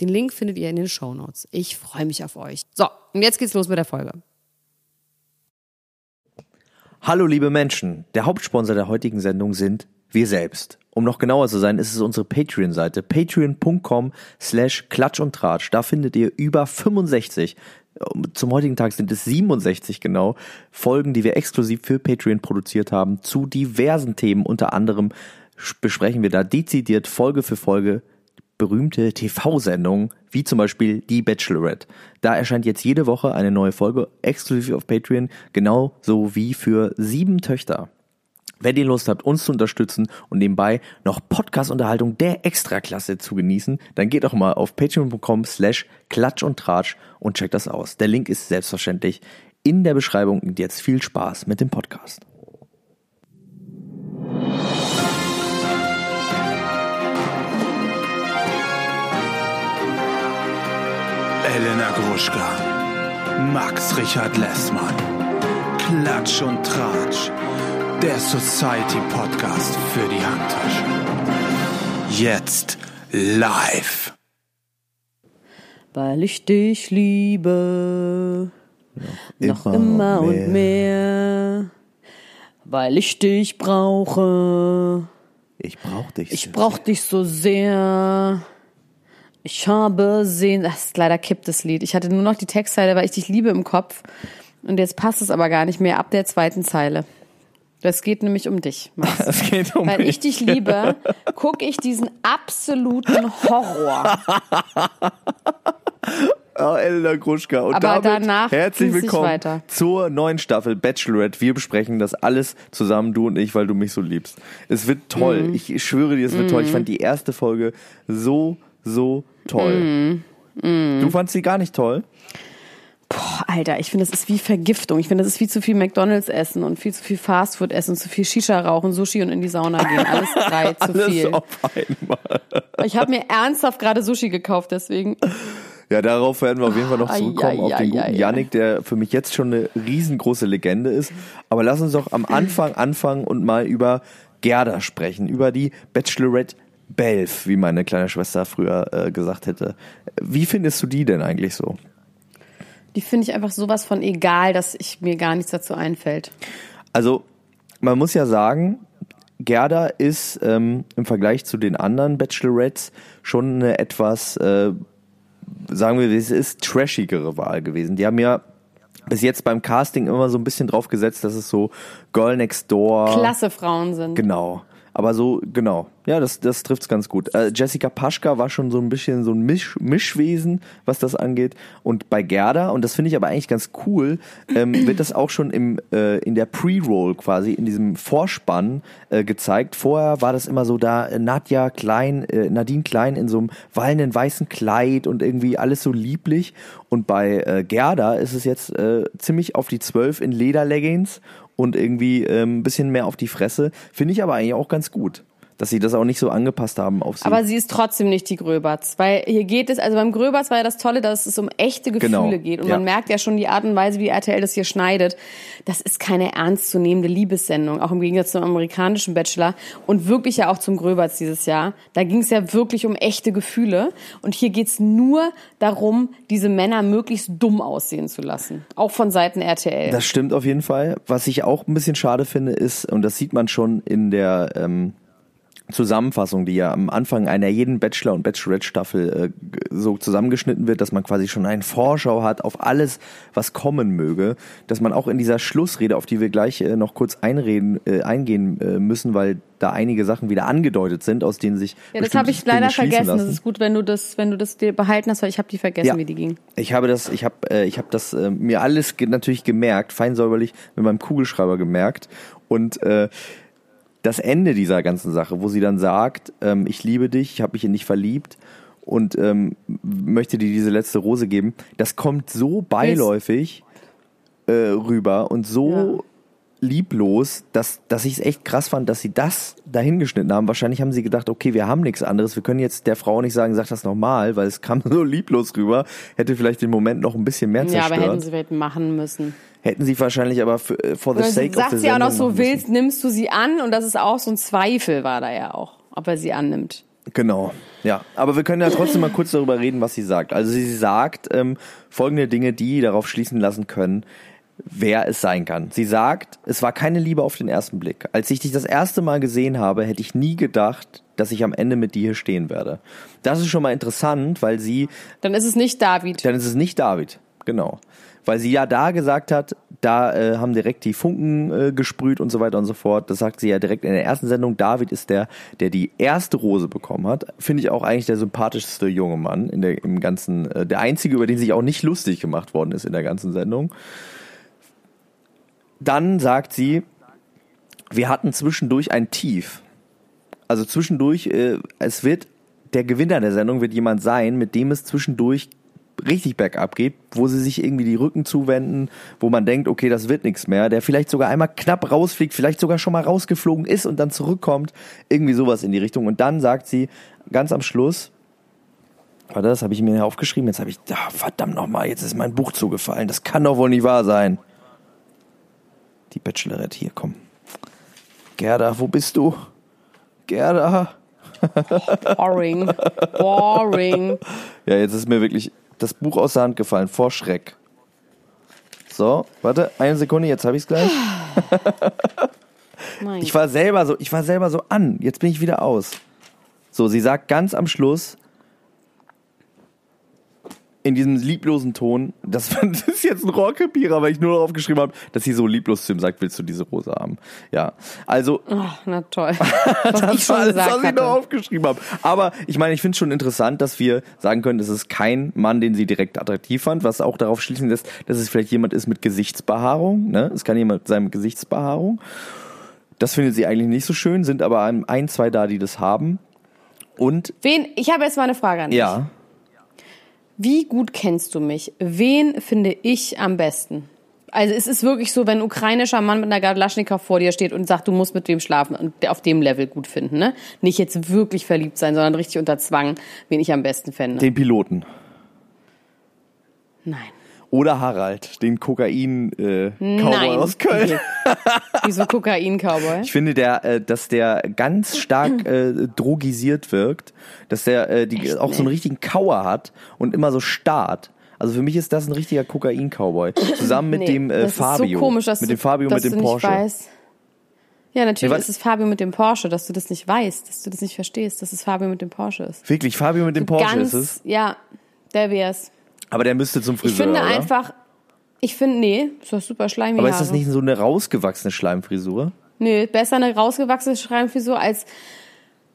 Den Link findet ihr in den Show Notes. Ich freue mich auf euch. So, und jetzt geht's los mit der Folge. Hallo liebe Menschen, der Hauptsponsor der heutigen Sendung sind wir selbst. Um noch genauer zu sein, ist es unsere Patreon-Seite patreon.com slash klatsch und tratsch. Da findet ihr über 65, zum heutigen Tag sind es 67 genau, Folgen, die wir exklusiv für Patreon produziert haben, zu diversen Themen. Unter anderem besprechen wir da dezidiert Folge für Folge berühmte TV-Sendungen, wie zum Beispiel Die Bachelorette. Da erscheint jetzt jede Woche eine neue Folge exklusiv auf Patreon, genauso wie für sieben Töchter. Wenn ihr Lust habt, uns zu unterstützen und nebenbei noch Podcast-Unterhaltung der Extraklasse zu genießen, dann geht doch mal auf patreon.com slash klatsch und tratsch und checkt das aus. Der Link ist selbstverständlich in der Beschreibung und jetzt viel Spaß mit dem Podcast. Elena Gruschka, Max Richard Lessmann, Klatsch und Tratsch, der Society Podcast für die Handtasche. Jetzt live. Weil ich dich liebe, noch immer, immer und mehr. mehr. Weil ich dich brauche. Ich brauch dich. Ich brauch sehr. dich so sehr. Ich habe sehen, das ist leider kippt das Lied. Ich hatte nur noch die Textzeile, weil ich dich liebe im Kopf. Und jetzt passt es aber gar nicht mehr ab der zweiten Zeile. Das geht nämlich um dich, Max. Es geht um Weil mich. ich dich liebe, gucke ich diesen absoluten Horror. Oh, Elena Gruschka. Und Aber damit danach herzlich willkommen weiter. zur neuen Staffel Bachelorette. Wir besprechen das alles zusammen, du und ich, weil du mich so liebst. Es wird toll. Mhm. Ich schwöre dir, es wird toll. Ich fand die erste Folge so, so toll. Mhm. Du fandst sie gar nicht toll? Boah, Alter, ich finde, das ist wie Vergiftung. Ich finde, das ist wie zu viel McDonalds essen und viel zu viel Fastfood essen, zu viel Shisha rauchen, Sushi und in die Sauna gehen. Alles drei zu Alles viel. auf einmal. Ich habe mir ernsthaft gerade Sushi gekauft, deswegen. Ja, darauf werden wir auf jeden Fall noch Ai, zurückkommen, ai, auf den ai, guten ai. Yannick, der für mich jetzt schon eine riesengroße Legende ist. Aber lass uns doch am Anfang anfangen und mal über Gerda sprechen, über die Bachelorette Belf, wie meine kleine Schwester früher äh, gesagt hätte. Wie findest du die denn eigentlich so? Die finde ich einfach sowas von egal, dass ich mir gar nichts dazu einfällt. Also, man muss ja sagen, Gerda ist ähm, im Vergleich zu den anderen Bachelorettes schon eine etwas, äh, sagen wir, es ist trashigere Wahl gewesen. Die haben ja bis jetzt beim Casting immer so ein bisschen drauf gesetzt, dass es so Girl Next Door. Klasse Frauen sind. Genau. Aber so, genau. Ja, das, das trifft's ganz gut. Äh, Jessica Paschka war schon so ein bisschen so ein Misch, Mischwesen, was das angeht. Und bei Gerda, und das finde ich aber eigentlich ganz cool, ähm, wird das auch schon im, äh, in der Pre-Roll quasi, in diesem Vorspann äh, gezeigt. Vorher war das immer so da, äh, Nadja Klein, äh, Nadine Klein in so einem wallenden weißen Kleid und irgendwie alles so lieblich. Und bei äh, Gerda ist es jetzt ziemlich auf die Zwölf in Lederleggings und irgendwie ähm, ein bisschen mehr auf die Fresse. Finde ich aber eigentlich auch ganz gut, dass sie das auch nicht so angepasst haben auf sie. Aber sie ist trotzdem nicht die Gröberts, weil hier geht es, also beim Gröberts war ja das Tolle, dass es um echte Gefühle Genau, geht und ja. man merkt ja schon die Art und Weise, wie RTL das hier schneidet. Das ist keine ernstzunehmende Liebessendung, auch im Gegensatz zum amerikanischen Bachelor und wirklich ja auch zum Gröberts dieses Jahr. Da ging es ja wirklich um echte Gefühle und hier geht's nur darum, diese Männer möglichst dumm aussehen zu lassen, auch von Seiten RTL. Das stimmt auf jeden Fall. Was ich auch ein bisschen schade finde, ist, und das sieht man schon in der, ähm, Zusammenfassung, die ja am Anfang einer jeden Bachelor- und Bachelorette-Staffel äh, so zusammengeschnitten wird, dass man quasi schon einen Vorschau hat auf alles, was kommen möge, dass man auch in dieser Schlussrede, auf die wir gleich äh, noch kurz einreden, äh, eingehen äh, müssen, weil da einige Sachen wieder angedeutet sind, aus denen sich Ja, das habe ich leider vergessen. lassen. Das ist gut, wenn du das, wenn du das dir behalten hast, weil ich habe die vergessen, Ja. wie die ging. Ich habe das, ich habe, äh, ich habe das äh, mir alles ge natürlich gemerkt, fein säuberlich mit meinem Kugelschreiber gemerkt und äh, das Ende dieser ganzen Sache, wo sie dann sagt, ähm, ich liebe dich, ich habe mich in dich verliebt und ähm, möchte dir diese letzte Rose geben, das kommt so beiläufig äh, rüber und so lieblos, dass, dass ich es echt krass fand, dass sie das dahingeschnitten haben. Wahrscheinlich haben sie gedacht, okay, wir haben nichts anderes. Wir können jetzt der Frau nicht sagen, sag das nochmal, weil es kam so lieblos rüber. Hätte vielleicht den Moment noch ein bisschen mehr Ja, zerstört. aber hätten sie vielleicht machen müssen. Hätten sie wahrscheinlich aber für, äh, for the Oder sake of sagt the sie auch noch Sendung so, willst, nimmst du sie an? Und das ist auch so ein Zweifel war da ja auch, ob er sie annimmt. Genau, ja. Aber wir können ja trotzdem mal kurz darüber reden, was sie sagt. Also sie sagt ähm, folgende Dinge, die darauf schließen lassen können, wer es sein kann. Sie sagt, es war keine Liebe auf den ersten Blick. Als ich dich das erste Mal gesehen habe, hätte ich nie gedacht, dass ich am Ende mit dir hier stehen werde. Das ist schon mal interessant, weil sie Dann ist es nicht David. dann ist es nicht David, genau. Weil sie ja da gesagt hat, da äh, haben direkt die Funken äh, gesprüht und so weiter und so fort. Das sagt sie ja direkt in der ersten Sendung. David ist der, der die erste Rose bekommen hat. Finde ich auch eigentlich der sympathischste junge Mann in der, im ganzen, äh, der einzige, über den sich auch nicht lustig gemacht worden ist in der ganzen Sendung. Dann sagt sie, wir hatten zwischendurch ein Tief. Also zwischendurch, äh, es wird, der Gewinner der Sendung wird jemand sein, mit dem es zwischendurch richtig bergab geht, wo sie sich irgendwie die Rücken zuwenden, wo man denkt, okay, das wird nichts mehr, der vielleicht sogar einmal knapp rausfliegt, vielleicht sogar schon mal rausgeflogen ist und dann zurückkommt, irgendwie sowas in die Richtung. Und dann sagt sie ganz am Schluss, warte, das habe ich mir aufgeschrieben, jetzt habe ich, ah, verdammt nochmal, jetzt ist mein Buch zugefallen, das kann doch wohl nicht wahr sein. Die Bachelorette hier, komm. Gerda, wo bist du? Gerda. Boring. Boring. Ja, jetzt ist mir wirklich das Buch aus der Hand gefallen, vor Schreck. So, warte, eine Sekunde, jetzt habe ich es gleich. Ich war selber so, ich war selber so an. Jetzt bin ich wieder aus. So, sie sagt ganz am Schluss in diesem lieblosen Ton, das, das ist jetzt ein Rohrkrepierer, weil ich nur darauf geschrieben habe, dass sie so lieblos zu ihm sagt, willst du diese Rose haben? Ja, also Oh, na toll. Das war alles, was ich noch aufgeschrieben habe. Aber ich meine, ich finde es schon interessant, dass wir sagen können, es ist kein Mann, den sie direkt attraktiv fand, was auch darauf schließen lässt, dass es vielleicht jemand ist mit Gesichtsbehaarung. Ne? Es kann jemand sein mit Gesichtsbehaarung. Das findet sie eigentlich nicht so schön, sind aber ein, ein zwei da, die das haben. Und Wen, ich habe jetzt mal eine Frage an dich. ja, Wie gut kennst du mich? Wen finde ich am besten? Also es ist wirklich so, wenn ein ukrainischer Mann mit einer Galaschnikow vor dir steht und sagt, du musst mit dem schlafen und auf dem Level gut finden, ne? Nicht jetzt wirklich verliebt sein, sondern richtig unter Zwang, wen ich am besten fände. den Piloten. Nein. Oder Harald, den Kokain-Cowboy Nein. aus Köln. Okay. Wieso Kokain-Cowboy? Ich finde, der, äh, dass der ganz stark äh, drogisiert wirkt, dass der äh, die, Echt, auch so einen ne? richtigen Kauer hat und immer so starrt. Also für mich ist das ein richtiger Kokain-Cowboy. Zusammen mit Nee, dem äh, das Fabio. Ist so komisch, dass mit du, dem Fabio dass mit dem du Porsche. Nicht weißt. Ja, natürlich Nee, ist es Fabio mit dem Porsche, dass du das nicht weißt, dass du das nicht verstehst, dass es Fabio mit dem Porsche ist. Wirklich, Fabio mit dem Porsche Ganz, ist es. ja, der wär's. Aber der müsste zum Ich Friseur, finde oder? einfach, ich finde, nee, du hast super schleimige Aber ist das nicht so eine rausgewachsene Schleimfrisur? Nee, besser eine rausgewachsene Schreimfrisur als.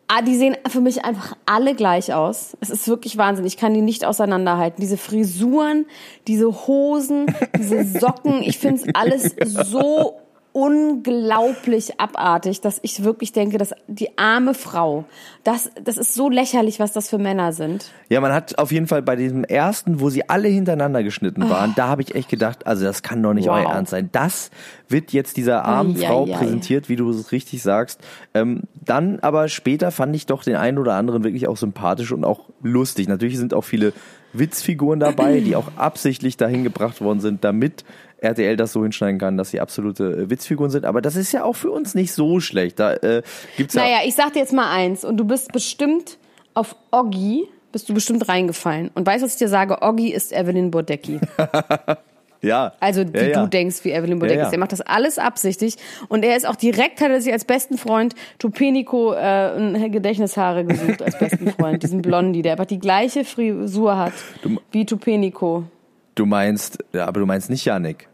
Ah, die sehen für mich einfach alle gleich aus. Es ist wirklich Wahnsinn. Ich kann die nicht auseinanderhalten. Diese Frisuren, diese Hosen, diese Socken. Ich finde es alles so unglaublich abartig, dass ich wirklich denke, dass die arme Frau, das, das ist so lächerlich, was das für Männer sind. Ja, man hat auf jeden Fall bei diesem ersten, wo sie alle hintereinander geschnitten waren, da habe ich echt gedacht, also das kann doch nicht Wow. euer Ernst sein. Das wird jetzt dieser armen Ei, Frau präsentiert, wie du es richtig sagst. Ähm, dann aber später fand ich doch den einen oder anderen wirklich auch sympathisch und auch lustig. Natürlich sind auch viele Witzfiguren dabei, die auch absichtlich dahin gebracht worden sind, damit RTL das so hinschneiden kann, dass sie absolute äh, Witzfiguren sind. Aber das ist ja auch für uns nicht so schlecht. Da äh, gibt's ja Naja, ich sag dir jetzt mal eins und du bist bestimmt auf Oggi, bist du bestimmt reingefallen. Und weißt du, was ich dir sage? Oggi ist Evelyn Bodecki. Ja. Also wie ja, ja. du denkst, wie Evelyn Bodek Ja, ist. Er macht das alles absichtig und er ist auch direkt, hat er sich als besten Freund Tupenico äh, ein Gedächtnishaare gesucht als besten Freund, diesen Blondi, der einfach die gleiche Frisur hat wie Tupenico. Du meinst, ja, aber du meinst nicht Yannick.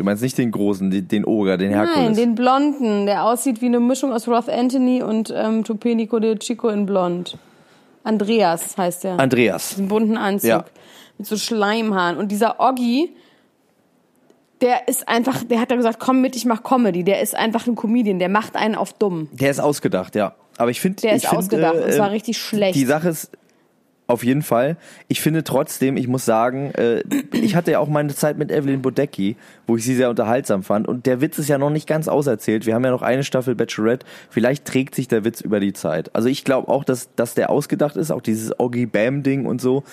Du meinst nicht den großen, den, den Oger, den Herkules. Nein, den Blonden, der aussieht wie eine Mischung aus Roth Anthony und ähm, Tupenico de Chico in Blond. Andreas heißt er. Andreas. diesen bunten Anzug Ja. mit so Schleimhaaren. Und dieser Oggi, der ist einfach, der hat ja gesagt, komm mit, ich mach Comedy. Der ist einfach ein Comedian, der macht einen auf dumm. Der ist ausgedacht, ja. Aber ich finde, Der ich ist find, ausgedacht und äh, zwar richtig schlecht. Die Sache ist auf jeden Fall. Ich finde trotzdem, ich muss sagen, äh, ich hatte ja auch meine Zeit mit Evelyn Bodecki, wo ich sie sehr unterhaltsam fand. Und der Witz ist ja noch nicht ganz auserzählt. Wir haben ja noch eine Staffel Bachelorette. Vielleicht trägt sich der Witz über die Zeit. Also ich glaube auch, dass, dass der ausgedacht ist, auch dieses Oggy Bam Ding und so.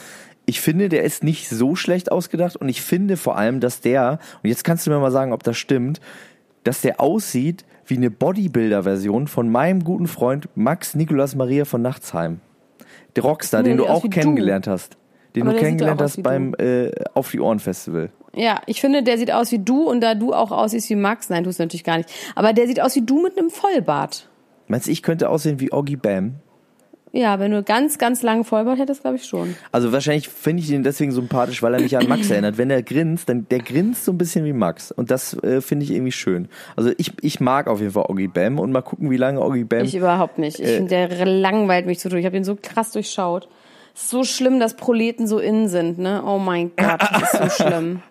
Ich finde, der ist nicht so schlecht ausgedacht und ich finde vor allem, dass der, und jetzt kannst du mir mal sagen, ob das stimmt, dass der aussieht wie eine Bodybuilder-Version von meinem guten Freund Max Nikolas Maria von Nachtsheim. Der Rockstar, Nee, den du auch wie du. kennengelernt hast. Den Aber du kennengelernt hast beim äh, Auf die Ohren Festival. Ja, ich finde, der sieht aus wie du und da du auch aussiehst wie Max, nein, tust du natürlich gar nicht. Aber der sieht aus wie du mit einem Vollbart. Meinst du, ich könnte aussehen wie Oggy Bam? Ja, wenn du ganz, ganz langen Vollbart hättest, glaube ich schon. Also wahrscheinlich finde ich ihn deswegen sympathisch, weil er mich an Max erinnert. Wenn er grinst, dann der grinst so ein bisschen wie Max. Und das äh, finde ich irgendwie schön. Also ich, ich mag auf jeden Fall Oggy Bam und mal gucken, wie lange Oggy Bam. Ich überhaupt nicht. Ich Äh. finde, der langweilt mich zu durch. Ich habe ihn so krass durchschaut. Es ist so schlimm, dass Proleten so innen sind, ne? Oh mein Gott, das ist so schlimm.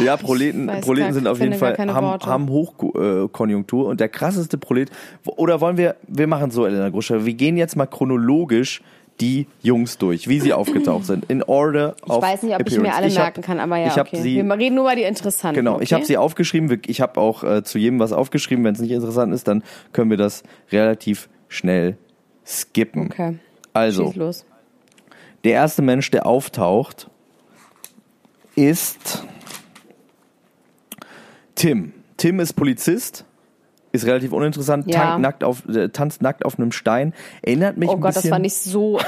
Ja, Proleten, Proleten gar- sind auf jeden Fall, haben, Worte. haben Hochkonjunktur und der krasseste Prolet. Oder wollen wir, wir machen so, Elena Gruscher, wir gehen jetzt mal chronologisch die Jungs durch, wie sie aufgetaucht sind. In order Ich of weiß nicht, ob ich appearance. mir alle Ich hab- merken kann, aber ja, ich okay. sie, Wir reden nur über die interessanten. Genau, okay? ich habe sie aufgeschrieben. Ich habe auch äh, zu jedem was aufgeschrieben. Wenn es nicht interessant ist, dann können wir das relativ schnell skippen. Okay. Also, der erste Mensch, der auftaucht, ist Tim. Tim ist Polizist, ist relativ uninteressant, Ja. tankt nackt auf, äh, tanzt nackt auf einem Stein. Erinnert mich Oh ein Gott, das bisschen. fand ich so,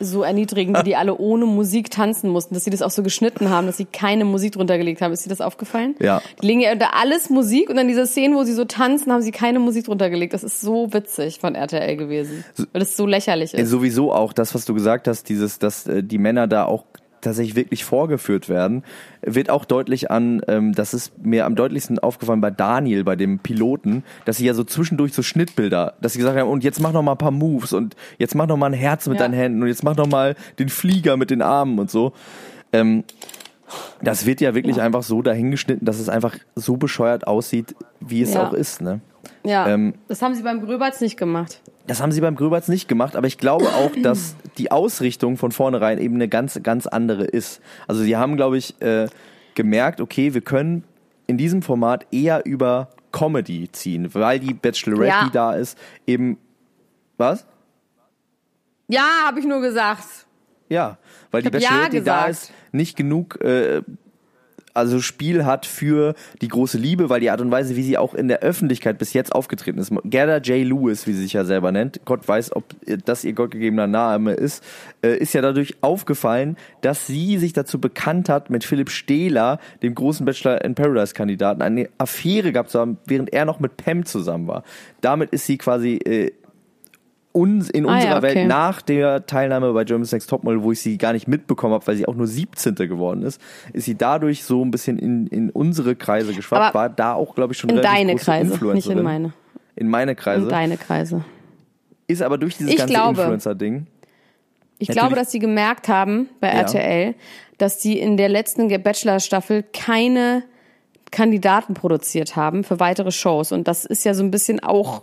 so erniedrigend, wie die alle ohne Musik tanzen mussten, dass sie das auch so geschnitten haben, dass sie keine Musik drunter gelegt haben. Ist dir das aufgefallen? Ja. Die legen ja unter alles Musik und dann diese Szenen, wo sie so tanzen, haben sie keine Musik drunter gelegt. Das ist so witzig von RTL gewesen. Weil das so lächerlich Äh, ist. Sowieso auch das, was du gesagt hast, dieses, dass äh, die Männer da auch tatsächlich wirklich vorgeführt werden, wird auch deutlich an, ähm, das ist mir am deutlichsten aufgefallen bei Daniel, bei dem Piloten, dass sie ja so zwischendurch so Schnittbilder, dass sie gesagt haben, und jetzt mach noch mal ein paar Moves und jetzt mach noch mal ein Herz mit Ja. deinen Händen und jetzt mach noch mal den Flieger mit den Armen und so. Ähm, das wird ja wirklich einfach so dahingeschnitten, dass es einfach so bescheuert aussieht, wie es Ja. auch ist, ne? Ja, ähm, das haben sie beim Gröberts nicht gemacht. Das haben sie beim Gröberts nicht gemacht, aber ich glaube auch, dass die Ausrichtung von vornherein eben eine ganz, ganz andere ist. Also sie haben, glaube ich, äh, gemerkt, okay, wir können in diesem Format eher über Comedy ziehen, weil die Bachelorette, Ja. die da ist, eben was? Ja, habe ich nur gesagt. Ja, weil die hab ja Bachelorette, die da ist, nicht genug äh, also Spiel hat für die große Liebe, weil die Art und Weise, wie sie auch in der Öffentlichkeit bis jetzt aufgetreten ist. Gerda J. Lewis, wie sie sich ja selber nennt, Gott weiß, ob das ihr gottgegebener Name ist, äh, ist ja dadurch aufgefallen, dass sie sich dazu bekannt hat, mit Philipp Stehler, dem großen Bachelor in Paradise Kandidaten, eine Affäre gehabt zu haben, während er noch mit Pam zusammen war. Damit ist sie quasi äh, uns in Ah, unserer ja, okay. Welt nach der Teilnahme bei Germany's Next Topmodel, wo ich sie gar nicht mitbekommen habe, weil sie auch nur 17. geworden ist, ist sie dadurch so ein bisschen in, in unsere Kreise geschwappt, Aber war da auch, glaube ich, schon In deine Kreise, nicht in meine. In meine Kreise. In deine Kreise. ist aber durch dieses Ich ganze Influencer-Ding. Ich Natürlich- glaube, dass sie gemerkt haben bei Ja. RTL, dass die in der letzten Bachelor-Staffel keine Kandidaten produziert haben für weitere Shows. Und das ist ja so ein bisschen auch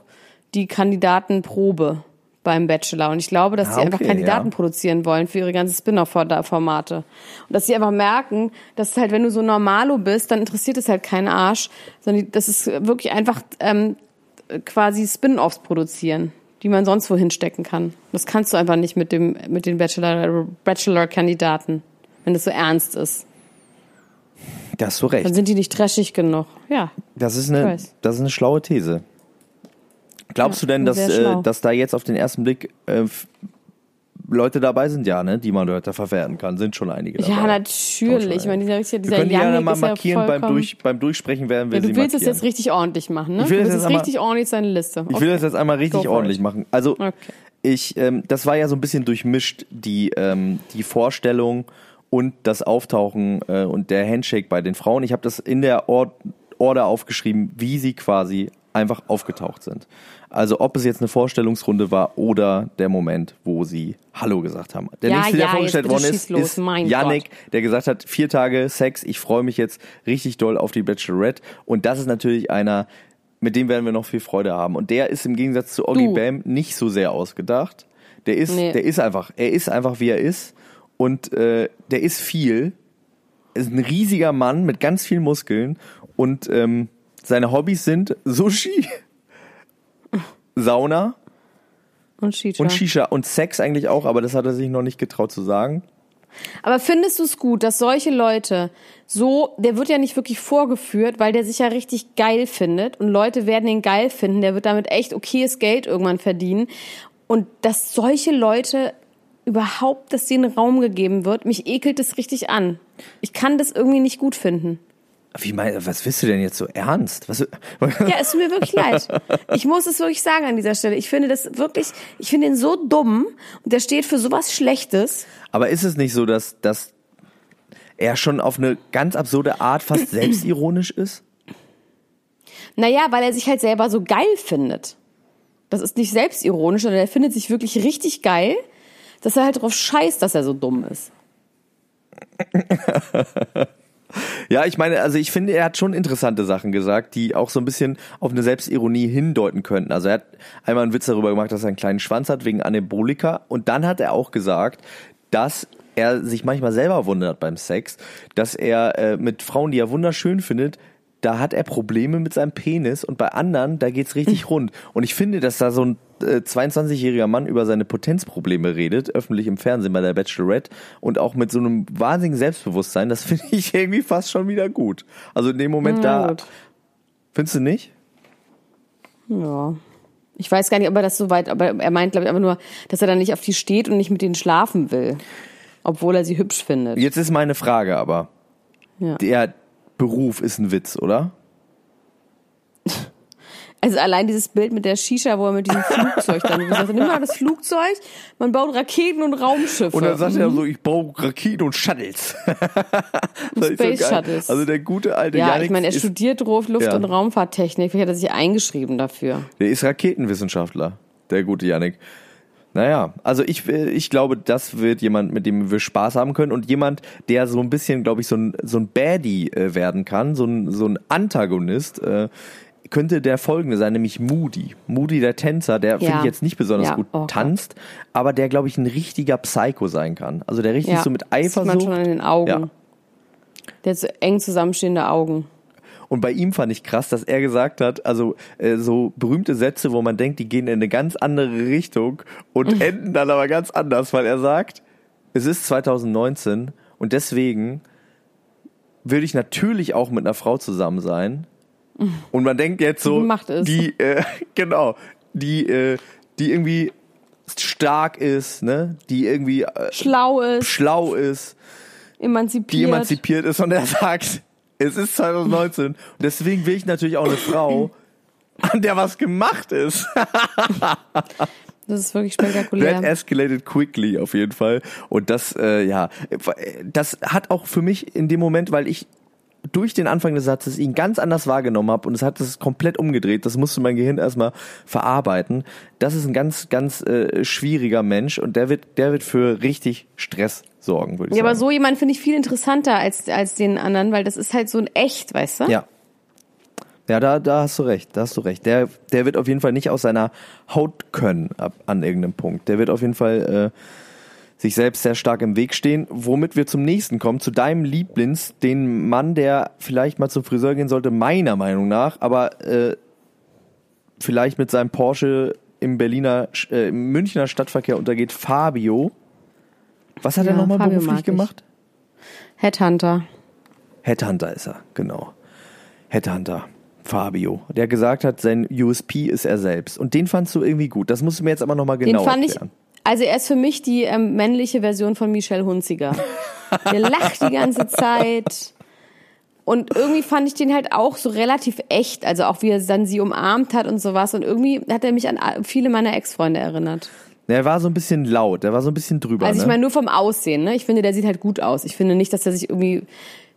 die Kandidatenprobe beim Bachelor. Und ich glaube, dass Ah, sie einfach okay, Kandidaten ja. produzieren wollen für ihre ganzen Spin-off-Formate. Und dass sie einfach merken, dass halt, wenn du so normalo bist, dann interessiert es halt keinen Arsch, sondern das ist wirklich einfach ähm, quasi Spin-offs produzieren, die man sonst wohin stecken kann. Das kannst du einfach nicht mit dem mit den Bachelor Bachelor-Kandidaten, wenn es so ernst ist. Da hast du Dann recht. sind die nicht trashig genug. Ja. Das ist eine, das ist eine schlaue These. Glaubst Ja, du denn, dass, äh, dass da jetzt auf den ersten Blick äh, Leute dabei sind ja, ne, die man Leute verwerten kann, sind schon einige dabei. Ja, natürlich. Ich meine, dieser, dieser Wir können die ja Yannick mal ist ja markieren beim, durch, beim Durchsprechen werden wir Ja, sie du willst es markieren. jetzt richtig ordentlich machen, ne? Ich will du das willst jetzt einmal- richtig ordentlich seine Liste. Ich will das jetzt einmal richtig ordentlich it. machen. Also Okay. ich, ähm, das war ja so ein bisschen durchmischt, die, ähm, die Vorstellung und das Auftauchen äh, und der Handshake bei den Frauen. Ich habe das in der Or Order aufgeschrieben, wie sie quasi einfach aufgetaucht sind. Also ob es jetzt eine Vorstellungsrunde war oder der Moment, wo sie Hallo gesagt haben. Der Ja, nächste, der ja, vorgestellt worden ist, los. ist Mein Yannick, der gesagt hat, vier Tage Sex, ich freue mich jetzt richtig doll auf die Bachelorette. Und das ist natürlich einer, mit dem werden wir noch viel Freude haben. Und der ist im Gegensatz zu Oggy. Bam nicht so sehr ausgedacht. Der ist, Nee. der ist einfach, er ist einfach wie er ist. Und äh, der ist viel. Ist ein riesiger Mann mit ganz vielen Muskeln. Und ähm, seine Hobbys sind Sushi, Sauna Und Shisha. und Shisha und Sex eigentlich auch, aber das hat er sich noch nicht getraut zu sagen. Aber findest du es gut, dass solche Leute so, der wird ja nicht wirklich vorgeführt, weil der sich ja richtig geil findet und Leute werden ihn geil finden, der wird damit echt okayes Geld irgendwann verdienen und dass solche Leute überhaupt, dass denen Raum gegeben wird, mich ekelt es richtig an. Ich kann das irgendwie nicht gut finden. Wie mein, was willst du denn jetzt so ernst? Was, Ja, es tut mir wirklich leid. Ich muss es wirklich sagen an dieser Stelle. Ich finde das wirklich, ich finde ihn so dumm und der steht für sowas Schlechtes. Aber ist es nicht so, dass, dass er schon auf eine ganz absurde Art fast selbstironisch ist? Naja, weil er sich halt selber so geil findet. Das ist nicht selbstironisch, sondern er findet sich wirklich richtig geil, dass er halt drauf scheißt, dass er so dumm ist. Ja, ich meine, also ich finde, er hat schon interessante Sachen gesagt, die auch so ein bisschen auf eine Selbstironie hindeuten könnten. Also er hat einmal einen Witz darüber gemacht, dass er einen kleinen Schwanz hat wegen Anabolika und dann hat er auch gesagt, dass er sich manchmal selber wundert beim Sex, dass er äh, mit Frauen, die er wunderschön findet, da hat er Probleme mit seinem Penis und bei anderen, da geht's richtig rund. Und ich finde, dass da so ein äh, 22-jähriger Mann über seine Potenzprobleme redet, öffentlich im Fernsehen bei der Bachelorette und auch mit so einem wahnsinnigen Selbstbewusstsein, das finde ich irgendwie fast schon wieder gut. Also in dem Moment Na da, gut. findest du nicht? Ja. Ich weiß gar nicht, ob er das so weit, aber er meint, glaube ich, einfach nur, dass er dann nicht auf die steht und nicht mit denen schlafen will. Obwohl er sie hübsch findet. Jetzt ist meine Frage aber, Ja. der Beruf ist ein Witz, oder? Also allein dieses Bild mit der Shisha, wo er mit diesem Flugzeug dann gesagt hat, nimm mal das Flugzeug, man baut Raketen und Raumschiffe. Und dann sagt er so, ich baue Raketen und Shuttles. Space geil. Shuttles. Also der gute alte ja, Yannick ich meine, er studiert Luft- Ja. und Raumfahrttechnik. Vielleicht hat er sich eingeschrieben dafür. der ist Raketenwissenschaftler, der gute Yannick. Naja, also ich, äh, ich glaube, das wird jemand, mit dem wir Spaß haben können und jemand, der so ein bisschen, glaube ich, so ein, so ein Baddie äh, werden kann, so ein, so ein Antagonist, äh, könnte der folgende sein, nämlich Moody. Moody, der Tänzer, der finde Ja. ich jetzt nicht besonders Ja. gut Oh Gott. tanzt, aber der, glaube ich, ein richtiger Psycho sein kann. Also der richtig Ja, so mit das sieht man Eifersucht. schon an den Augen. Der hat so eng zusammenstehende Augen. Und bei ihm fand ich krass, dass er gesagt hat, also äh, so berühmte Sätze, wo man denkt, die gehen in eine ganz andere Richtung und enden dann aber ganz anders, weil er sagt, es ist 2019 und deswegen würde ich natürlich auch mit einer Frau zusammen sein. Und man denkt jetzt so, Die äh, genau, die äh, die irgendwie stark ist, ne, die irgendwie äh, Schlau ist, schlau ist, emanzipiert. die emanzipiert ist und er sagt, es ist 2019 und deswegen will ich natürlich auch eine Frau, an der was gemacht ist. Das ist wirklich spektakulär. That escalated quickly auf jeden Fall und das, äh, ja, das hat auch für mich in dem Moment, weil ich durch den Anfang des Satzes ihn ganz anders wahrgenommen habe und es hat es komplett umgedreht. Das musste mein Gehirn erstmal verarbeiten. Das ist ein ganz, ganz äh, schwieriger Mensch und der wird, der wird für richtig Stress sorgen, würde ich ja, sagen. aber so jemand finde ich viel interessanter als, als den anderen, weil das ist halt so ein echt, weißt du? Ja. Ja, da, da hast du recht, da hast du recht. Der, der wird auf jeden Fall nicht aus seiner Haut können ab, an irgendeinem Punkt. Der wird auf jeden Fall äh, sich selbst sehr stark im Weg stehen. Womit wir zum nächsten kommen, zu deinem Lieblings, den Mann, der vielleicht mal zum Friseur gehen sollte, meiner Meinung nach, aber äh, vielleicht mit seinem Porsche im Berliner, äh, im Münchner Stadtverkehr untergeht, Fabio. Was hat er Ja, nochmal Fabio mag beruflich ich. gemacht? Headhunter. Headhunter ist er, genau. Headhunter. Fabio, der gesagt hat, sein USP ist er selbst. Und den fandst du irgendwie gut. Das musst du mir jetzt aber nochmal Den genau fand ich, erklären. Also er ist für mich die ähm, männliche Version von Michelle Hunziger. Der lacht die ganze Zeit. Und irgendwie fand ich den halt auch so relativ echt, also auch wie er dann sie umarmt hat und sowas. Und irgendwie hat er mich an viele meiner Ex-Freunde erinnert. Er war so ein bisschen laut, er war so ein bisschen drüber. Also ich ne? meine nur vom Aussehen, ne? Ich finde, der sieht halt gut aus. Ich finde nicht, dass er sich irgendwie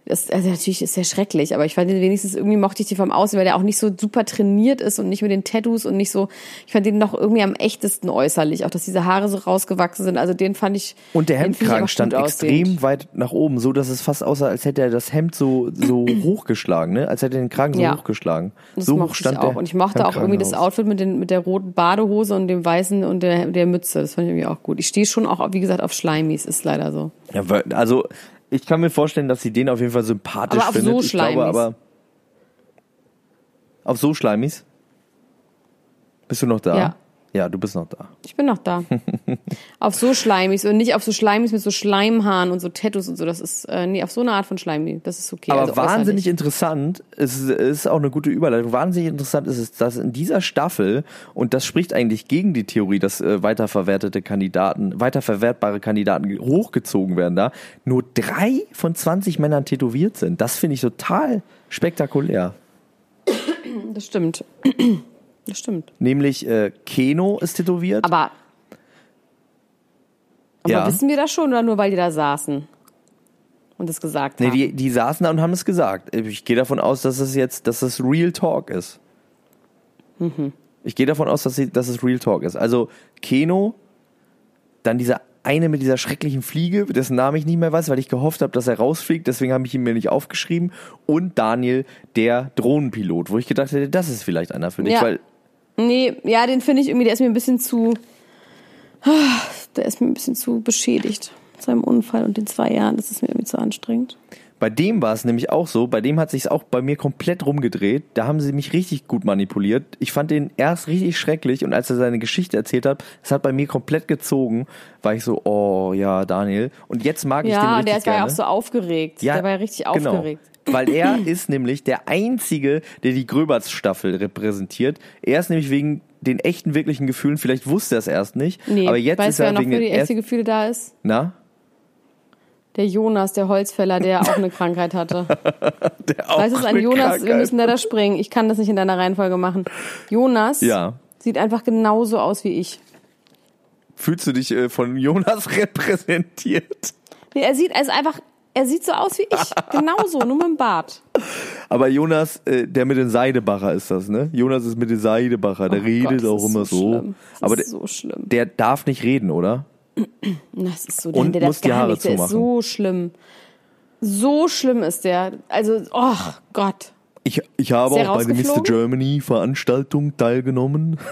das, also natürlich ist er schrecklich, aber ich fand ihn wenigstens irgendwie mochte ich die vom Aussehen, weil der auch nicht so super trainiert ist und nicht mit den Tattoos und nicht so, ich fand den noch irgendwie am echtesten äußerlich, auch dass diese Haare so rausgewachsen sind, also den fand ich. Und der den Hemdkragen stand extrem aussehend. weit nach oben, so dass es fast aussah, als hätte er das Hemd so, so hochgeschlagen, ne? Als hätte er den Kragen so Ja. hochgeschlagen. Das so hoch stand ich auch. der Und ich mochte auch irgendwie das Outfit mit, den, mit der roten Badehose und dem weißen und der, der Mütze. Das fand ich irgendwie auch gut. Ich stehe schon auch, wie gesagt, auf Schleimis, ist leider so. Ja, also ich kann mir vorstellen, dass sie den auf jeden Fall sympathisch Aber auf findet. so ich glaube aber auf so Schleimis. Bist du noch da? Ja. Ja, du bist noch da. Ich bin noch da. auf so Schleimis und nicht auf so Schleimis mit so Schleimhaaren und so Tattoos und so. Das ist, äh, nee, auf so eine Art von Schleimi. Das ist okay. Aber also wahnsinnig interessant, es ist, ist auch eine gute Überleitung, wahnsinnig interessant ist es, dass in dieser Staffel, und das spricht eigentlich gegen die Theorie, dass äh, weiterverwertete Kandidaten, weiterverwertbare Kandidaten hochgezogen werden da, nur drei von 20 Männern tätowiert sind. Das finde ich total spektakulär. Das stimmt. Das stimmt. Nämlich äh, Keno ist tätowiert. Aber, aber Ja. wissen wir das schon oder nur weil die da saßen und es gesagt Nee, haben? die, die saßen da und haben es gesagt. Ich gehe davon aus, dass es jetzt, dass es Real Talk ist. Mhm. Ich gehe davon aus, dass, sie, dass es Real Talk ist. Also Keno, dann dieser eine mit dieser schrecklichen Fliege, dessen Namen ich nicht mehr weiß, weil ich gehofft habe, dass er rausfliegt, deswegen habe ich ihn mir nicht aufgeschrieben. Und Daniel, der Drohnenpilot, wo ich gedacht hätte, das ist vielleicht einer für dich, Ja. weil Nee, ja, den finde ich irgendwie, der ist mir ein bisschen zu. Ah, Der ist mir ein bisschen zu beschädigt mit seinem Unfall und den zwei Jahren. Das ist mir irgendwie zu anstrengend. Bei dem war es nämlich auch so, bei dem hat sich auch bei mir komplett rumgedreht. Da haben sie mich richtig gut manipuliert. Ich fand den erst richtig schrecklich und als er seine Geschichte erzählt hat, das hat bei mir komplett gezogen, war ich so, oh ja, Daniel. Und jetzt mag ich den Ja, richtig der war ja auch so aufgeregt. der war ja richtig genau. aufgeregt. Weil er ist nämlich der Einzige, der die Gröberts-Staffel repräsentiert. Er ist nämlich wegen den echten, wirklichen Gefühlen, vielleicht wusste er es erst nicht, Nee, aber jetzt weißt ist er noch wegen für die den erst, echte Gefühle da ist? na, Der Jonas, der Holzfäller, der auch eine Krankheit hatte. der auch Weißt du, ein eine Jonas, wir Krankheit. müssen da da springen. Ich kann das nicht in deiner Reihenfolge machen. Jonas Ja. sieht einfach genauso aus wie ich. Fühlst du dich äh, von Jonas repräsentiert? Nee, er sieht, er ist einfach, er sieht so aus wie ich. Genauso, nur mit dem Bart. Aber Jonas, äh, der mit den Seidebacher ist das, ne? Jonas ist mit den Seidebacher, der Oh redet Gott, auch immer so. so. Schlimm. Das Aber ist der, so schlimm. der darf nicht reden, oder? Das ist so, Und der, der muss die Haare nichts. Der ist so schlimm. So schlimm ist der. Also, oh Gott. Ich, ich habe der auch bei der Mr. Germany Veranstaltung teilgenommen.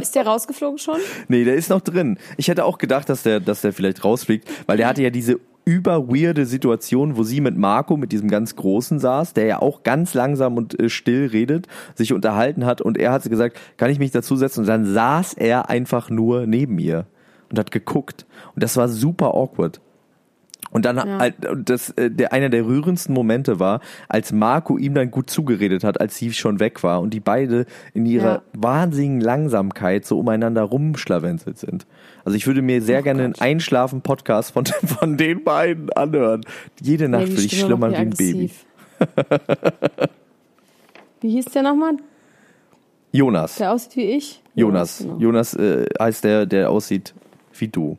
Ist der rausgeflogen schon? nee, der ist noch drin. Ich hätte auch gedacht, dass der, dass der vielleicht rausfliegt, weil der hatte ja diese über weirde Situation, wo sie mit Marco, mit diesem ganz Großen saß, der ja auch ganz langsam und äh, still redet, sich unterhalten hat und er hat gesagt, kann ich mich dazusetzen? Und dann saß er einfach nur neben ihr und hat geguckt. Und das war super awkward. Und dann halt, und das, äh, der einer der rührendsten Momente war, als Marco ihm dann gut zugeredet hat, als sie schon weg war und die beide in ihrer Ja. wahnsinnigen Langsamkeit so umeinander rumschlawenzelt sind. Also ich würde mir sehr Oh gerne einen Gott. Einschlafen-Podcast von, von den beiden anhören. Jede Nacht die würde ich schlummern macht wie ein Baby. aggressiv. Wie hieß der nochmal? Jonas. Der aussieht wie ich? Jonas. genau. Jonas äh, heißt der, der aussieht wie du.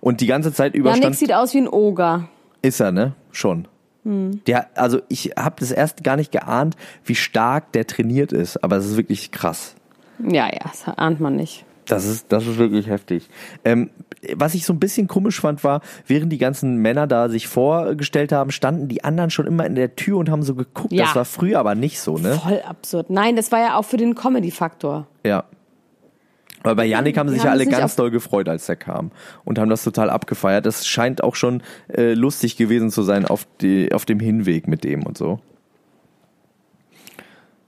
Und die ganze Zeit über Janik sieht aus wie ein Oger. ist er, ne? Schon. Hm. Der, also ich habe das erst gar nicht geahnt, wie stark der trainiert ist, aber es ist wirklich krass. Ja, ja, das ahnt man nicht. Das ist, das ist wirklich heftig. Ähm, was ich so ein bisschen komisch fand, war, während die ganzen Männer da sich vorgestellt haben, standen die anderen schon immer in der Tür und haben so geguckt. Ja. Das war früher aber nicht so, ne? Voll absurd. Nein, das war ja auch für den Comedy-Faktor. Ja. Aber bei Yannick haben sich haben ja alle ganz doll gefreut, als der kam. Und haben das total abgefeiert. Das scheint auch schon äh, lustig gewesen zu sein auf, die, auf dem Hinweg mit dem und so.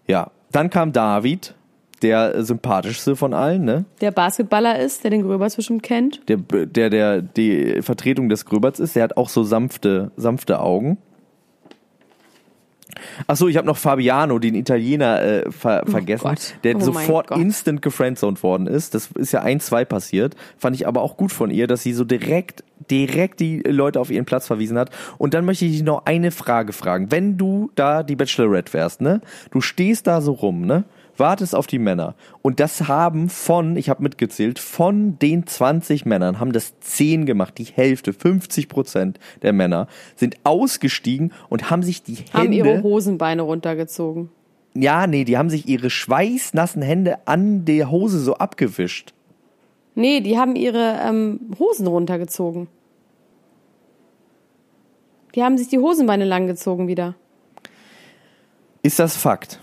Ja, dann kam David, der äh, sympathischste von allen, ne? Der Basketballer ist, der den Gröbers bestimmt kennt. Der, der, der die Vertretung des Gröberts ist. Der hat auch so sanfte, sanfte Augen. Ach so, ich habe noch Fabiano, den Italiener, äh, ver vergessen, Gott. der Oh sofort instant gefriendzoned worden ist. Das ist ja ein, zwei passiert. Fand ich aber auch gut von ihr, dass sie so direkt, direkt die Leute auf ihren Platz verwiesen hat. Und dann möchte ich dich noch eine Frage fragen. Wenn du da die Bachelorette wärst, ne? Du stehst da so rum, ne? Wartest auf die Männer. Und das haben von, ich habe mitgezählt, von den 20 Männern haben das 10 gemacht. Die Hälfte, 50 Prozent der Männer sind ausgestiegen und haben sich die Haben Hände ihre Hosenbeine runtergezogen. ja, nee, die haben sich ihre schweißnassen Hände an der Hose so abgewischt. Nee, die haben ihre ähm, Hosen runtergezogen. Die haben sich die Hosenbeine langgezogen wieder. Ist das Fakt?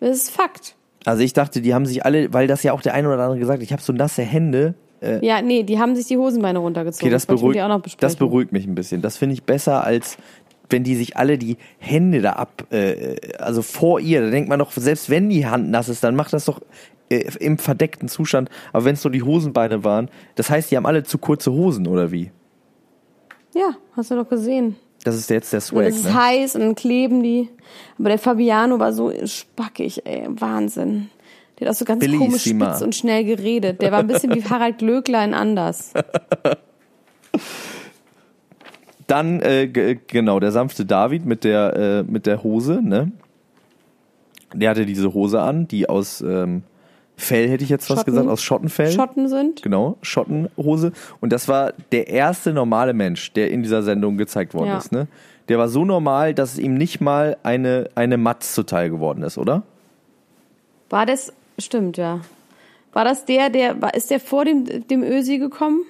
Das ist Fakt. Also ich dachte, die haben sich alle, weil das ja auch der eine oder andere gesagt hat, ich habe so nasse Hände. Ja, nee, die haben sich die Hosenbeine runtergezogen. Okay, das mit beruhigt, auch noch das besprechen. beruhigt mich ein bisschen. Das finde ich besser als wenn die sich alle die Hände da ab, äh, also vor ihr, da denkt man doch, selbst wenn die Hand nass ist, dann macht das doch äh, im verdeckten Zustand. Aber wenn es so die Hosenbeine waren, das heißt, die haben alle zu kurze Hosen oder wie? Ja, hast du doch gesehen. Das ist jetzt der Und Swag, es ist ne? heiß und dann kleben die. Aber der Fabiano war so spackig, ey. Wahnsinn. Der hat auch so ganz komisch Bellissima. spitz und schnell geredet. Der war ein bisschen wie Harald Glöckler in anders. Dann, äh, genau, der sanfte David mit der, äh, mit der Hose, ne? Der hatte diese Hose an, die aus ähm, Fell, hätte ich jetzt fast Schotten- gesagt, aus Schottenfell. Schotten sind. Genau, Schottenhose. Und das war der erste normale Mensch, der in dieser Sendung gezeigt worden Ja. ist, ne? Der war so normal, dass es ihm nicht mal eine, eine Matz zuteil geworden ist, oder? War das, stimmt, ja. War das der, der, war, ist der vor dem, dem Ösi gekommen?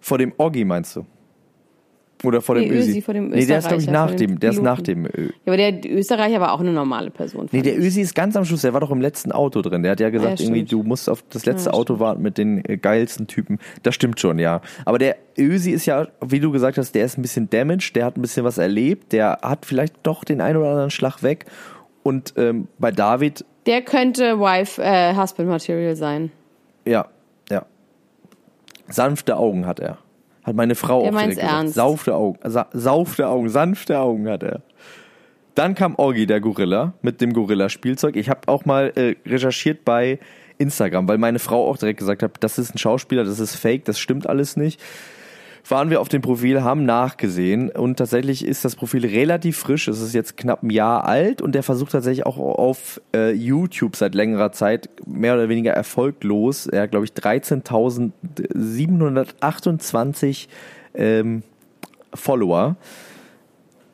Vor dem Oggi meinst du? Oder vor dem Nee, Ösi? Ösi, vor dem nee, der ist, glaube ich, nach dem dem, der ist nach dem Ö. Ja, aber der Österreicher war auch eine normale Person. Nee, der. Ösi ist ganz am Schluss, der war doch im letzten Auto drin. Der hat ja gesagt, Ja, irgendwie, du musst auf das letzte Ja, Auto warten mit den äh, geilsten Typen. Das stimmt schon, ja. Aber der Ösi ist ja, wie du gesagt hast, der ist ein bisschen damaged, der hat ein bisschen was erlebt, der hat vielleicht doch den einen oder anderen Schlag weg. Und ähm, bei David, Der könnte Wife, äh, Husband Material sein. ja, ja. Sanfte Augen hat er. Hat meine Frau Der auch direkt gesagt. ernst. Saufte Augen, sa saufte Augen, sanfte Augen hat er. Dann kam Orgi, der Gorilla, mit dem Gorilla-Spielzeug. Ich habe auch mal äh, recherchiert bei Instagram, weil meine Frau auch direkt gesagt hat, das ist ein Schauspieler, das ist fake, das stimmt alles nicht. Waren wir auf dem Profil, haben nachgesehen und tatsächlich ist das Profil relativ frisch. Es ist jetzt knapp ein Jahr alt und der versucht tatsächlich auch auf äh, YouTube seit längerer Zeit mehr oder weniger erfolglos. Er hat, glaube ich, 13.728 ähm, Follower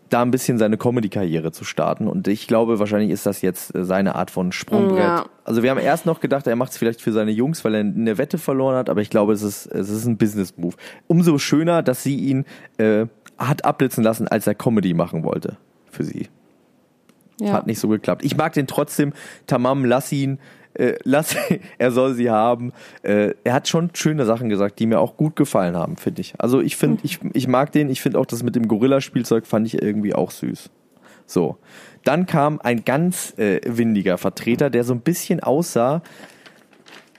da ein bisschen seine Comedy-Karriere zu starten. Und ich glaube, wahrscheinlich ist das jetzt äh, seine Art von Sprungbrett. Ja. Also wir haben erst noch gedacht, er macht es vielleicht für seine Jungs, weil er eine Wette verloren hat, aber ich glaube, es ist, es ist ein Business-Move. Umso schöner, dass sie ihn äh, hat abblitzen lassen, als er Comedy machen wollte für sie. Ja. Hat nicht so geklappt. Ich mag den trotzdem. Tamam, lass ihn. Äh, lass, er soll sie haben. Äh, er hat schon schöne Sachen gesagt, die mir auch gut gefallen haben, finde ich. Also ich finde, ich, ich mag den. Ich finde auch das mit dem Gorilla-Spielzeug fand ich irgendwie auch süß. So. Dann kam ein ganz äh, windiger Vertreter, der so ein bisschen aussah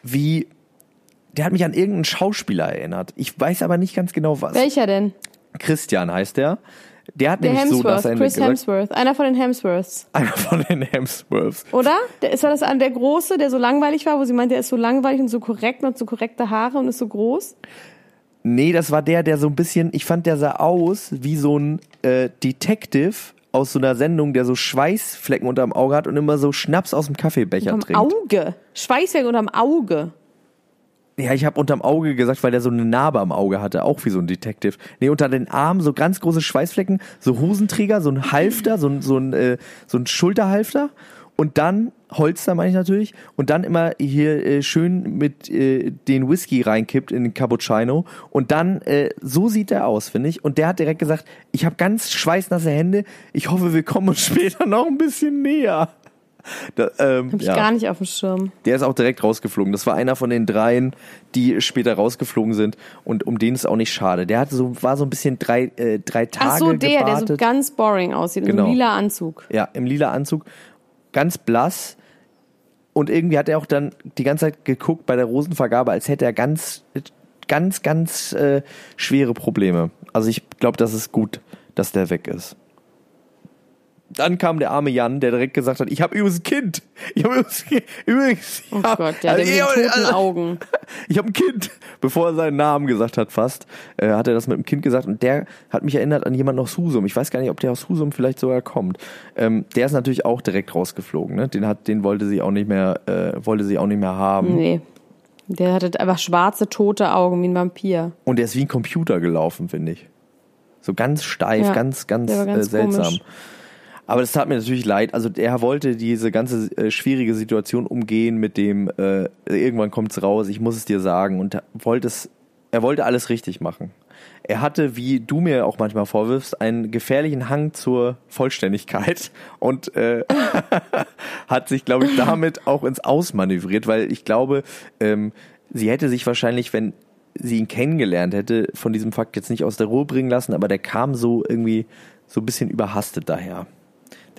wie, der hat mich an irgendeinen Schauspieler erinnert. Ich weiß aber nicht ganz genau was. Welcher denn? Christian heißt der. Der hat Der nämlich so das Hemsworth, Ende Chris gesagt. Hemsworth. Einer von den Hemsworths. Einer von den Hemsworths. Oder? Der, ist das an der Große, der so langweilig war, wo sie meint, der ist so langweilig und so korrekt und hat so korrekte Haare und ist so groß? Nee, das war der, der so ein bisschen, ich fand, der sah aus wie so ein äh, Detective aus so einer Sendung, der so Schweißflecken unterm Auge hat und immer so Schnaps aus dem Kaffeebecher Am trinkt. Auge. Schweißwerk unterm Auge. Ja, ich habe unterm Auge gesagt, weil der so eine Narbe am Auge hatte, auch wie so ein Detective. Nee, unter den Armen so ganz große Schweißflecken, so Hosenträger, so ein Halfter, so ein, so ein, äh, so ein Schulterhalfter und dann Holster meine ich natürlich und dann immer hier äh, schön mit äh, den Whisky reinkippt in den Cappuccino und dann äh, so sieht er aus, finde ich. Und der hat direkt gesagt, ich habe ganz schweißnasse Hände. Ich hoffe, wir kommen uns später noch ein bisschen näher. Da, ähm, Hab ich ja. gar nicht auf dem Schirm. Der ist auch direkt rausgeflogen. Das war einer von den dreien, die später rausgeflogen sind und um den ist auch nicht schade. Der hat so, war so ein bisschen drei, äh, drei Tage Ach so, der, der so ganz boring aussieht, Genau. einem lila Anzug. ja, im lila Anzug, ganz blass. Und irgendwie hat er auch dann die ganze Zeit geguckt bei der Rosenvergabe, als hätte er ganz, ganz, ganz äh, schwere Probleme. Also ich glaube, das ist gut, dass der weg ist. Dann kam der arme Jan, der direkt gesagt hat, ich habe übrigens ein Kind. Ich habe übrigens, übrigens Oh Gott, der hat also, mit ich- den toten also, Augen. Ich habe ein Kind. Bevor er seinen Namen gesagt hat fast, äh, hat er das mit dem Kind gesagt und der hat mich erinnert an jemanden aus Husum. Ich weiß gar nicht, ob der aus Husum vielleicht sogar kommt. Ähm, der ist natürlich auch direkt rausgeflogen. Ne? Den hat, den wollte sie auch nicht mehr, äh, wollte sie auch nicht mehr haben. Nee. Der hatte einfach schwarze, tote Augen wie ein Vampir. Und der ist wie ein Computer gelaufen, finde ich. So ganz steif, Ja, ganz, ganz, war ganz äh, seltsam. komisch. Aber das tat mir natürlich leid. Also er wollte diese ganze äh, schwierige Situation umgehen mit dem, äh, irgendwann kommt's raus, ich muss es dir sagen. Und wollte es, er wollte alles richtig machen. Er hatte, wie du mir auch manchmal vorwirfst, einen gefährlichen Hang zur Vollständigkeit und äh, hat sich, glaube ich, damit auch ins Ausmanövriert, weil ich glaube, ähm, sie hätte sich wahrscheinlich, wenn sie ihn kennengelernt hätte, von diesem Fakt jetzt nicht aus der Ruhe bringen lassen, aber der kam so irgendwie so ein bisschen überhastet daher.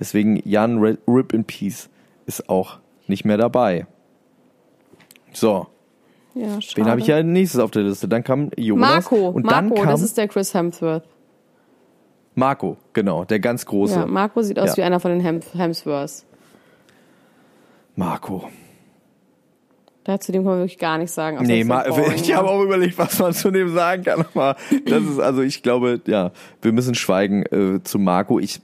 Deswegen Jan Rip in Peace ist auch nicht mehr dabei. So, Ja, schade. wen habe ich ja nächstes auf der Liste? Dann kam Jonas Marco, und Marco, dann kam das ist der Chris Hemsworth. Marco, genau, der ganz große. Ja, Marco sieht aus Ja. wie einer von den Hem Hemsworths. Marco. Da zu dem kann man wirklich gar nichts sagen. Nee, ma, ich habe auch überlegt, was man zu dem sagen kann. Aber das ist, also ich glaube, ja, wir müssen schweigen äh, zu Marco. Ich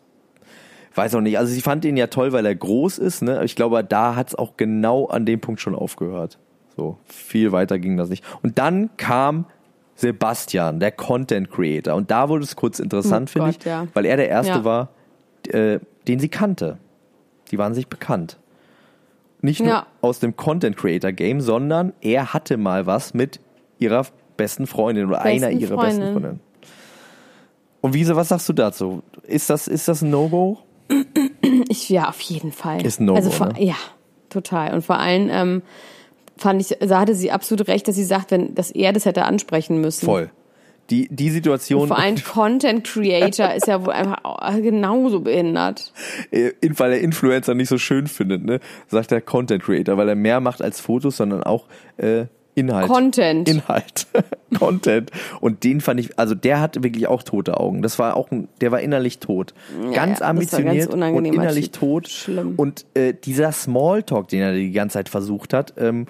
weiß auch nicht. Also sie fand ihn ja toll, weil er groß ist. Ne? Ich glaube, da hat es auch genau an dem Punkt schon aufgehört. So viel weiter ging das nicht. Und dann kam Sebastian, der Content Creator. Und da wurde es kurz interessant, Oh finde ich, ja. weil er der erste Ja. war, äh, den sie kannte. Die waren sich bekannt. Nicht nur Ja. aus dem Content Creator Game, sondern er hatte mal was mit ihrer besten Freundin oder Besten einer ihrer besten Freundin. Freundinnen. Und Wiese, was sagst du dazu? Ist das, ist das ein No-Go? Ich, ja, auf jeden Fall. Ist ein No-Go, also, vor- ne? Ja, total. Und vor allem ähm, fand ich, da hatte sie absolut recht, dass sie sagt, wenn, dass er das hätte ansprechen müssen. Voll. Die, die Situation, Vor allem Content Creator ist ja wohl einfach auch genauso behindert. äh, weil er Influencer nicht so schön findet, ne, sagt der Content Creator, weil er mehr macht als Fotos, sondern auch äh, Inhalt. Content. Inhalt. Content. Und den fand ich, also der hatte wirklich auch tote Augen. Das war auch ein, der war innerlich tot. ganz ja, das war ambitioniert ganz und innerlich tot. Schlimm. Und äh, dieser Smalltalk, den er die ganze Zeit versucht hat, ähm,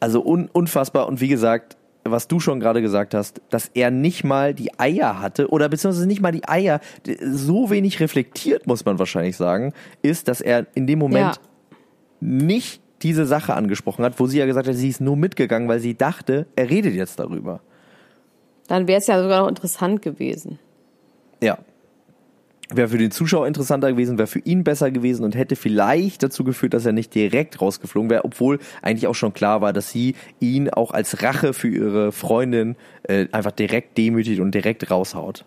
also un unfassbar. Und wie gesagt, was du schon gerade gesagt hast, dass er nicht mal die Eier hatte oder beziehungsweise nicht mal die Eier, so wenig reflektiert, muss man wahrscheinlich sagen, ist, dass er in dem Moment Ja. nicht diese Sache angesprochen hat, wo sie ja gesagt hat, sie ist nur mitgegangen, weil sie dachte, er redet jetzt darüber. Dann wäre es ja sogar noch interessant gewesen. Ja. Wäre für den Zuschauer interessanter gewesen, wäre für ihn besser gewesen und hätte vielleicht dazu geführt, dass er nicht direkt rausgeflogen wäre, obwohl eigentlich auch schon klar war, dass sie ihn auch als Rache für ihre Freundin äh, einfach direkt demütigt und direkt raushaut.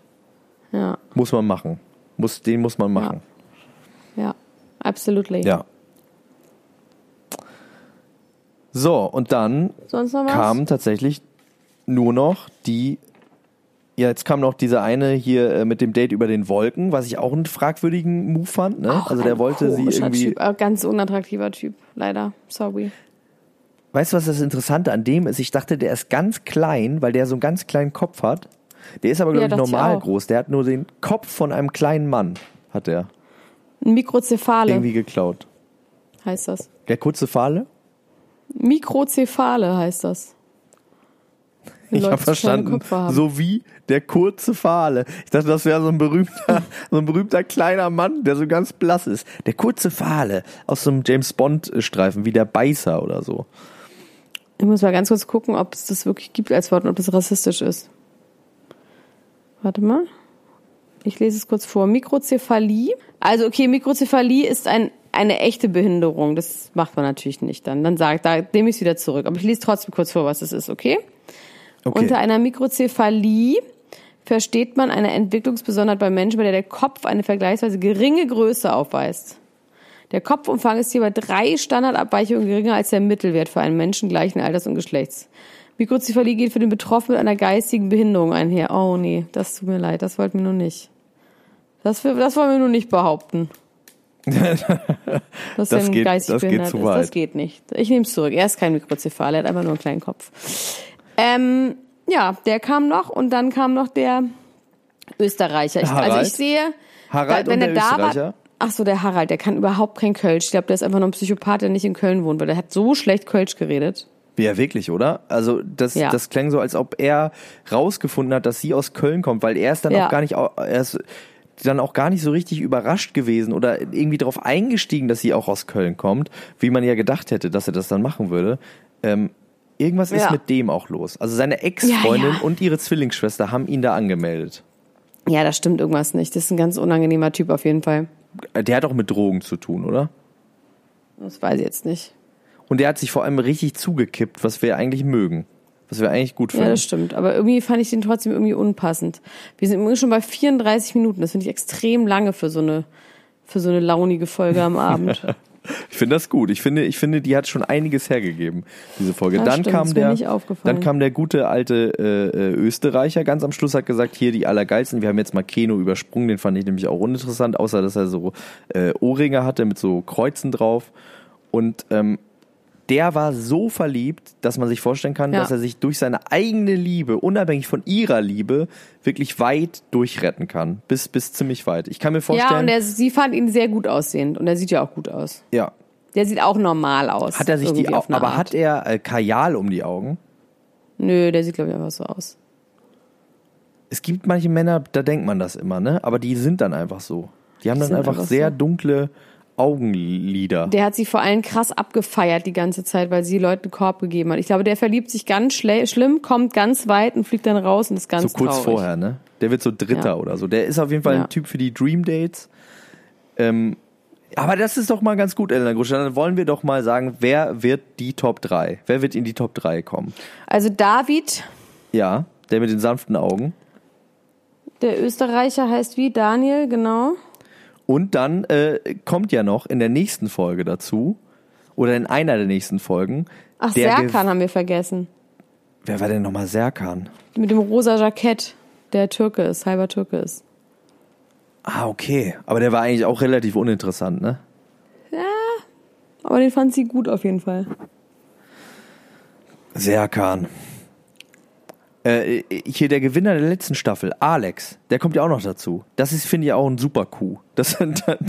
Ja, Muss man machen. Muss, den muss man machen. ja, absolutely. Ja. So, und dann kam tatsächlich nur noch die. Ja, jetzt kam noch dieser eine hier äh, mit dem Date über den Wolken, was ich auch einen fragwürdigen Move fand. Ne? Auch also der ein wollte sie irgendwie. Typ, äh, ganz unattraktiver Typ, leider. Sorry. Weißt du, was das Interessante an dem ist? Ich dachte, der ist ganz klein, weil der so einen ganz kleinen Kopf hat. Der ist aber, glaube Ja, ich, ich normal auch. groß. Der hat nur den Kopf von einem kleinen Mann, hat er Ein Mikrozephale irgendwie geklaut. heißt das. Der kurze Fahle? Mikrozephale heißt das. Wenn Ich habe verstanden, so wie der kurze Fahle. Ich dachte, das wäre so ein berühmter, so ein berühmter kleiner Mann, der so ganz blass ist. Der kurze Fahle aus so einem James Bond Streifen, wie der Beißer oder so. Ich muss mal ganz kurz gucken, ob es das wirklich gibt als Wort und ob das rassistisch ist. Warte mal. Ich lese es kurz vor. Mikrozephalie. Also, okay, Mikrozephalie ist ein, eine echte Behinderung. Das macht man natürlich nicht dann. Dann sagt, da nehme ich es wieder zurück. Aber ich lese trotzdem kurz vor, was es ist, okay? Okay. Unter einer Mikrozephalie versteht man eine Entwicklungsbesonderheit bei Menschen, bei der der Kopf eine vergleichsweise geringe Größe aufweist. Der Kopfumfang ist hier bei drei Standardabweichungen geringer als der Mittelwert für einen Menschen gleichen Alters und Geschlechts. Mikrozephalie geht für den Betroffenen mit einer geistigen Behinderung einher. Oh nee, das tut mir leid, das wollten wir nur nicht. Das, das wollen wir nur nicht behaupten. Dass Das er geht- geistig das geht behindert zu ist. weit. Das geht nicht. Ich nehme es zurück. Er ist kein Mikrozephal, er hat einfach nur einen kleinen Kopf. Ähm, ja, der kam noch und dann kam noch der Österreicher. Ich, also ich sehe, Harald da, wenn er der da war? Ach so, der Harald, der kann überhaupt kein Kölsch. Ich glaube, der ist einfach nur ein Psychopath, der nicht in Köln wohnt, weil der hat so schlecht Kölsch geredet. Ja, wirklich, oder? Also das, Ja. das klang so, als ob er rausgefunden hat, dass sie aus Köln kommt, weil er ist dann Ja. auch gar nicht, er ist dann auch gar nicht so richtig überrascht gewesen oder irgendwie darauf eingestiegen, dass sie auch aus Köln kommt, wie man ja gedacht hätte, dass er das dann machen würde. Ähm, irgendwas ist Ja. mit dem auch los. Also seine Ex-Freundin Ja, ja. und ihre Zwillingsschwester haben ihn da angemeldet. Ja, da stimmt irgendwas nicht. Das ist ein ganz unangenehmer Typ auf jeden Fall. Der hat auch mit Drogen zu tun, oder? Das weiß ich jetzt nicht. Und der hat sich vor allem richtig zugekippt, was wir eigentlich mögen. Was wir eigentlich gut Ja, finden. das stimmt. Aber irgendwie fand ich den trotzdem irgendwie unpassend. Wir sind übrigens schon bei 34 Minuten. Das finde ich extrem lange für so eine, für so eine launige Folge am Abend. Ich finde das gut. Ich finde, ich finde, die hat schon einiges hergegeben, diese Folge. Das dann stimmt, kam der, dann kam der gute alte äh, äh, Österreicher ganz am Schluss hat gesagt, hier die allergeilsten. Wir haben jetzt mal Keno übersprungen, den fand ich nämlich auch uninteressant, außer dass er so äh, Ohrringe hatte mit so Kreuzen drauf. Und ähm, der war so verliebt, dass man sich vorstellen kann, Ja. dass er sich durch seine eigene Liebe, unabhängig von ihrer Liebe, wirklich weit durchretten kann. Bis, bis ziemlich weit. Ich kann mir ja, vorstellen. und er, sie fand ihn sehr gut aussehend. Und er sieht ja auch gut aus. ja. Der sieht auch normal aus. Hat er sich die Augen, aber Art. hat er äh, Kajal um die Augen? Nö, der sieht, glaube ich, einfach so aus. Es gibt manche Männer, da denkt man das immer, ne? Aber die sind dann einfach so. Die haben dann sind einfach, einfach sehr so. dunkle Augenlider. Der hat sie vor allem krass abgefeiert die ganze Zeit, weil sie Leuten einen Korb gegeben hat. Ich glaube, der verliebt sich ganz schlimm, kommt ganz weit und fliegt dann raus und ist ganz so kurz traurig. vorher, ne? Der wird so Dritter Ja. oder so. Der ist auf jeden Fall Ja. ein Typ für die Dream Dates. Ähm, aber das ist doch mal ganz gut, Elena Grusch. Dann wollen wir doch mal sagen, wer wird die Top 3? Wer wird in die Top 3 kommen? Also David, Ja, der mit den sanften Augen. der Österreicher heißt wie? Daniel, genau. Und dann äh, kommt ja noch in der nächsten Folge dazu, oder in einer der nächsten Folgen. Ach, Serkan haben wir vergessen. Wer war denn nochmal Serkan? Mit dem rosa Jackett, der Türke ist, halber Türke ist. Ah, okay. Aber der war eigentlich auch relativ uninteressant, ne? Aber den fand sie gut auf jeden Fall. Serkan. Äh, hier der Gewinner der letzten Staffel, Alex, der kommt ja auch noch dazu. Das ist, finde ich, auch ein super Coup. Das,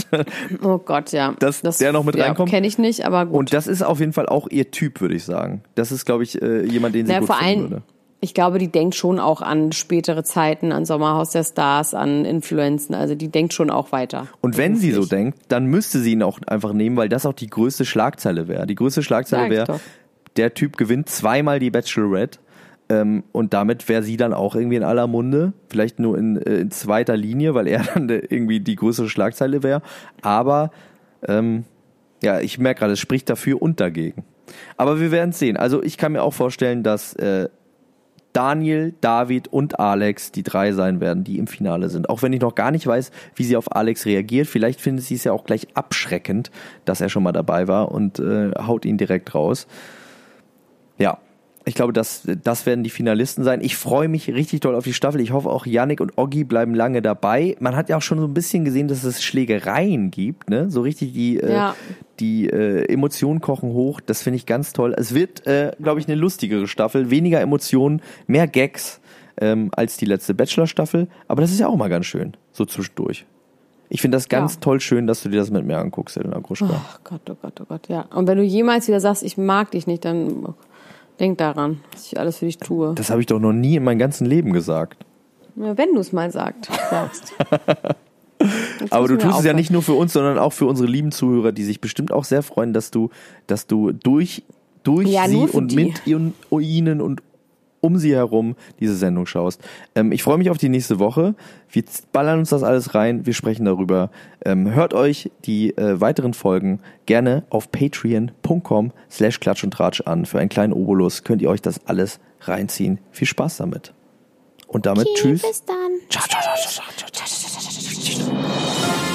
Oh Gott, ja. Dass der noch mit ja, reinkommt? kenne ich nicht, aber gut. und das ist auf jeden Fall auch ihr Typ, würde ich sagen. Das ist, glaube ich, äh, jemand, den sie Na, gut vor finden allem, würde. ich glaube, die denkt schon auch an spätere Zeiten, an Sommerhaus der Stars, an Influenzen. Also die denkt schon auch weiter. Und wenn sie so denkt, dann müsste sie ihn auch einfach nehmen, weil das auch die größte Schlagzeile wäre. Die größte Schlagzeile wäre, der Typ gewinnt zweimal die Bachelorette. Ähm, und damit wäre sie dann auch irgendwie in aller Munde. Vielleicht nur in, äh, in zweiter Linie, weil er dann irgendwie die größere Schlagzeile wäre. Aber ähm, ja, ich merke gerade, es spricht dafür und dagegen. Aber wir werden sehen. Also ich kann mir auch vorstellen, dass äh, Daniel, David und Alex die drei sein werden, die im Finale sind. Auch wenn ich noch gar nicht weiß, wie sie auf Alex reagiert. Vielleicht findet sie es ja auch gleich abschreckend, dass er schon mal dabei war und äh, haut ihn direkt raus. Ja, ich glaube, das, das werden die Finalisten sein. Ich freue mich richtig doll auf die Staffel. Ich hoffe auch, Yannick und Oggi bleiben lange dabei. Man hat ja auch schon so ein bisschen gesehen, dass es Schlägereien gibt, ne? So richtig die, äh, Ja. die äh, Emotionen kochen hoch. Das finde ich ganz toll. Es wird, äh, glaube ich, eine lustigere Staffel. Weniger Emotionen, mehr Gags ähm, als die letzte Bachelor-Staffel. Aber das ist ja auch mal ganz schön, so zwischendurch. Ich finde das ganz Ja. toll schön, dass du dir das mit mir anguckst, Elena Gruschka. Ach Gott, oh Gott, oh Gott, ja. Und wenn du jemals wieder sagst, ich mag dich nicht, dann denk daran, dass ich alles für dich tue. Das habe ich doch noch nie in meinem ganzen Leben gesagt. Ja, wenn du es mal sagst. Aber du tust es ja aufhören. nicht nur für uns, sondern auch für unsere lieben Zuhörer, die sich bestimmt auch sehr freuen, dass du, dass du durch, durch Ja, sie und die. mit ihnen und um sie herum diese Sendung schaust. Ähm, ich freue mich auf die nächste Woche. Wir ballern uns das alles rein. Wir sprechen darüber. Ähm, hört euch die äh, weiteren Folgen gerne auf patreon.com slash klatsch und tratsch an. Für einen kleinen Obolus könnt ihr euch das alles reinziehen. Viel Spaß damit. Und damit tschüss. Bis dann. Ciao, ciao, ciao, ciao, ciao, ciao, ciao, ciao, ciao.